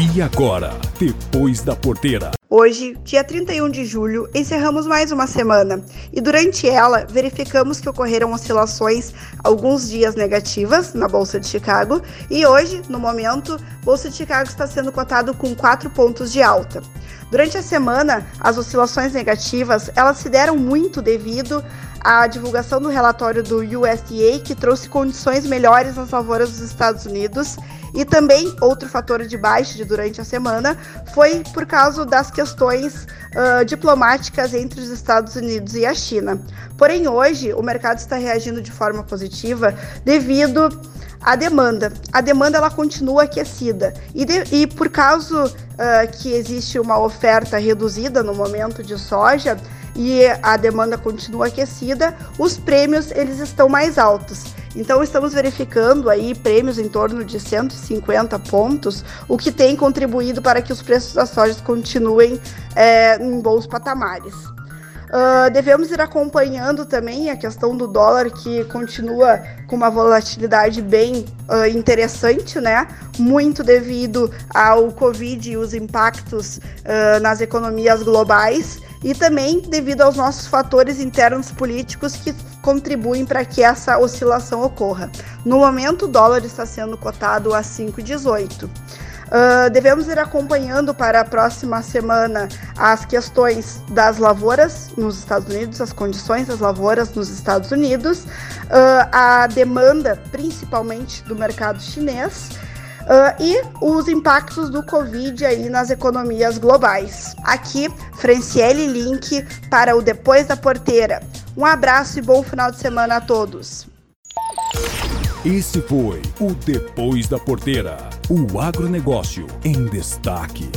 E agora, depois da porteira. Hoje, dia 31 de julho, encerramos mais uma semana e durante ela verificamos que ocorreram oscilações alguns dias negativas na Bolsa de Chicago e hoje, no momento, Bolsa de Chicago está sendo cotado com 4 pontos de alta. Durante a semana, as oscilações negativas, elas se deram muito devido à divulgação do relatório do USDA, que trouxe condições melhores nas lavouras dos Estados Unidos e também outro fator de baixa de durante a semana foi por causa das questões uh, diplomáticas entre os Estados Unidos e a China. Porém, hoje o mercado está reagindo de forma positiva devido à demanda. A demanda ela continua aquecida e, de, e por causa uh, que existe uma oferta reduzida no momento de soja e a demanda continua aquecida, os prêmios eles estão mais altos. Então estamos verificando aí prêmios em torno de 150 pontos, o que tem contribuído para que os preços das sojas continuem é, em bons patamares. Uh, devemos ir acompanhando também a questão do dólar, que continua com uma volatilidade bem uh, interessante, né? Muito devido ao Covid e os impactos uh, nas economias globais e também devido aos nossos fatores internos políticos que contribuem para que essa oscilação ocorra. No momento, o dólar está sendo cotado a 5,18. Uh, ah, devemos ir acompanhando para a próxima semana as questões das lavouras nos Estados Unidos, as condições das lavouras nos Estados Unidos, uh, a demanda principalmente do mercado chinês Uh, e os impactos do Covid aí nas economias globais. Aqui, Franciele Link para o Depois da Porteira. Um abraço e bom final de semana a todos. Esse foi o Depois da Porteira, o agronegócio em destaque.